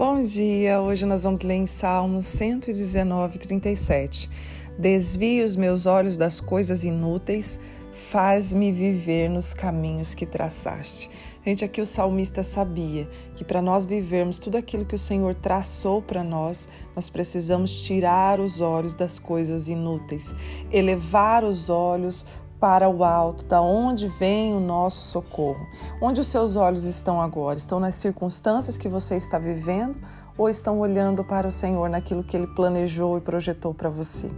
Bom dia, hoje nós vamos ler em Salmos 119, 37. Desvie os meus olhos das coisas inúteis, faz-me viver nos caminhos que traçaste. Gente, aqui o salmista sabia que para nós vivermos tudo aquilo que o Senhor traçou para nós, nós precisamos tirar os olhos das coisas inúteis, elevar os olhos para o alto, da onde vem o nosso socorro. Onde os seus olhos estão agora? Estão nas circunstâncias que você está vivendo ou estão olhando para o Senhor naquilo que Ele planejou e projetou para você?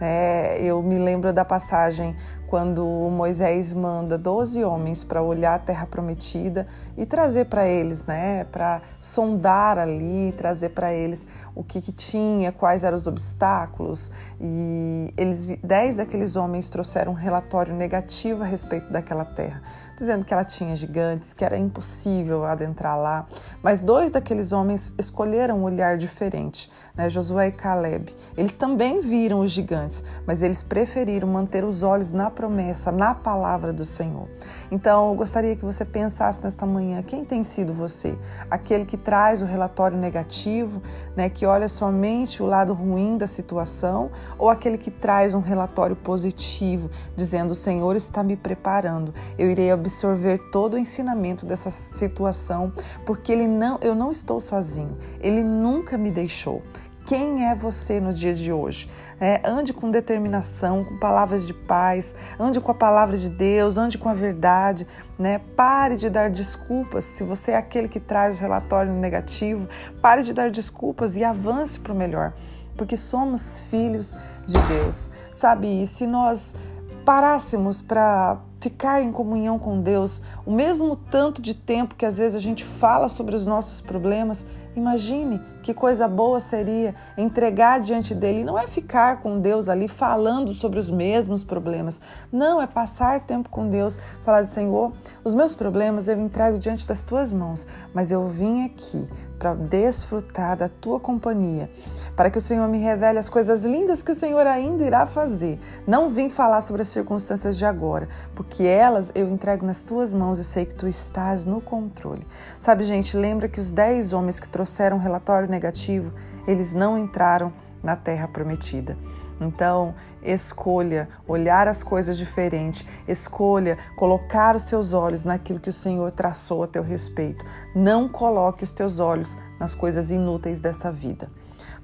É, eu me lembro da passagem quando Moisés manda 12 homens para olhar a terra prometida e trazer para eles, né, para sondar ali, trazer para eles o que, que, tinha, quais eram os obstáculos. E eles, dez daqueles homens trouxeram um relatório negativo a respeito daquela terra, dizendo que ela tinha gigantes, que era impossível adentrar lá. Mas dois daqueles homens escolheram um olhar diferente, né, Josué e Caleb. Eles também viram os gigantes, mas eles preferiram manter os olhos na promessa, na palavra do Senhor. Então, eu gostaria que você pensasse nesta manhã: quem tem sido você? Aquele que traz o relatório negativo, né, que olha somente o lado ruim da situação, ou aquele que traz um relatório positivo, dizendo: O Senhor está me preparando, eu irei absorver todo o ensinamento dessa situação, porque ele não, eu não estou sozinho, ele nunca me deixou. Quem é você no dia de hoje? É, ande com determinação, com palavras de paz, ande com a palavra de Deus, ande com a verdade, né? Pare de dar desculpas. Se você é aquele que traz o relatório negativo, pare de dar desculpas e avance para o melhor, porque somos filhos de Deus, sabe? E se nós parássemos para ficar em comunhão com Deus, o mesmo tanto de tempo que às vezes a gente fala sobre os nossos problemas, imagine que coisa boa seria entregar diante dele. Não é ficar com Deus ali falando sobre os mesmos problemas. Não, é passar tempo com Deus, falar Senhor, os meus problemas eu entrego diante das tuas mãos, mas eu vim aqui para desfrutar da tua companhia, para que o Senhor me revele as coisas lindas que o Senhor ainda irá fazer. Não vim falar sobre as circunstâncias de agora, porque elas eu entrego nas tuas mãos e sei que tu estás no controle. Sabe, gente, lembra que os dez homens que trouxeram relatório negativo, eles não entraram na terra prometida. Então, escolha olhar as coisas diferente, escolha colocar os seus olhos naquilo que o Senhor traçou a teu respeito. Não coloque os teus olhos nas coisas inúteis dessa vida.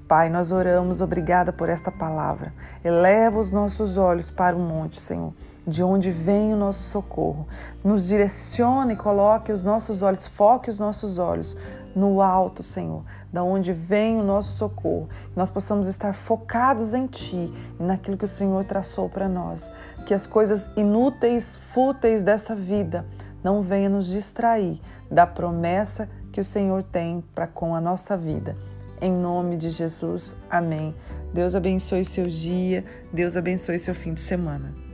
Pai, nós oramos, obrigada por esta palavra. Eleva os nossos olhos para o monte, Senhor de onde vem o nosso socorro. Nos direcione coloque os nossos olhos, foque os nossos olhos no alto, Senhor, da onde vem o nosso socorro. Que nós possamos estar focados em Ti e naquilo que o Senhor traçou para nós. Que as coisas inúteis, fúteis dessa vida não venham nos distrair da promessa que o Senhor tem para com a nossa vida. Em nome de Jesus, amém. Deus abençoe seu dia, Deus abençoe seu fim de semana.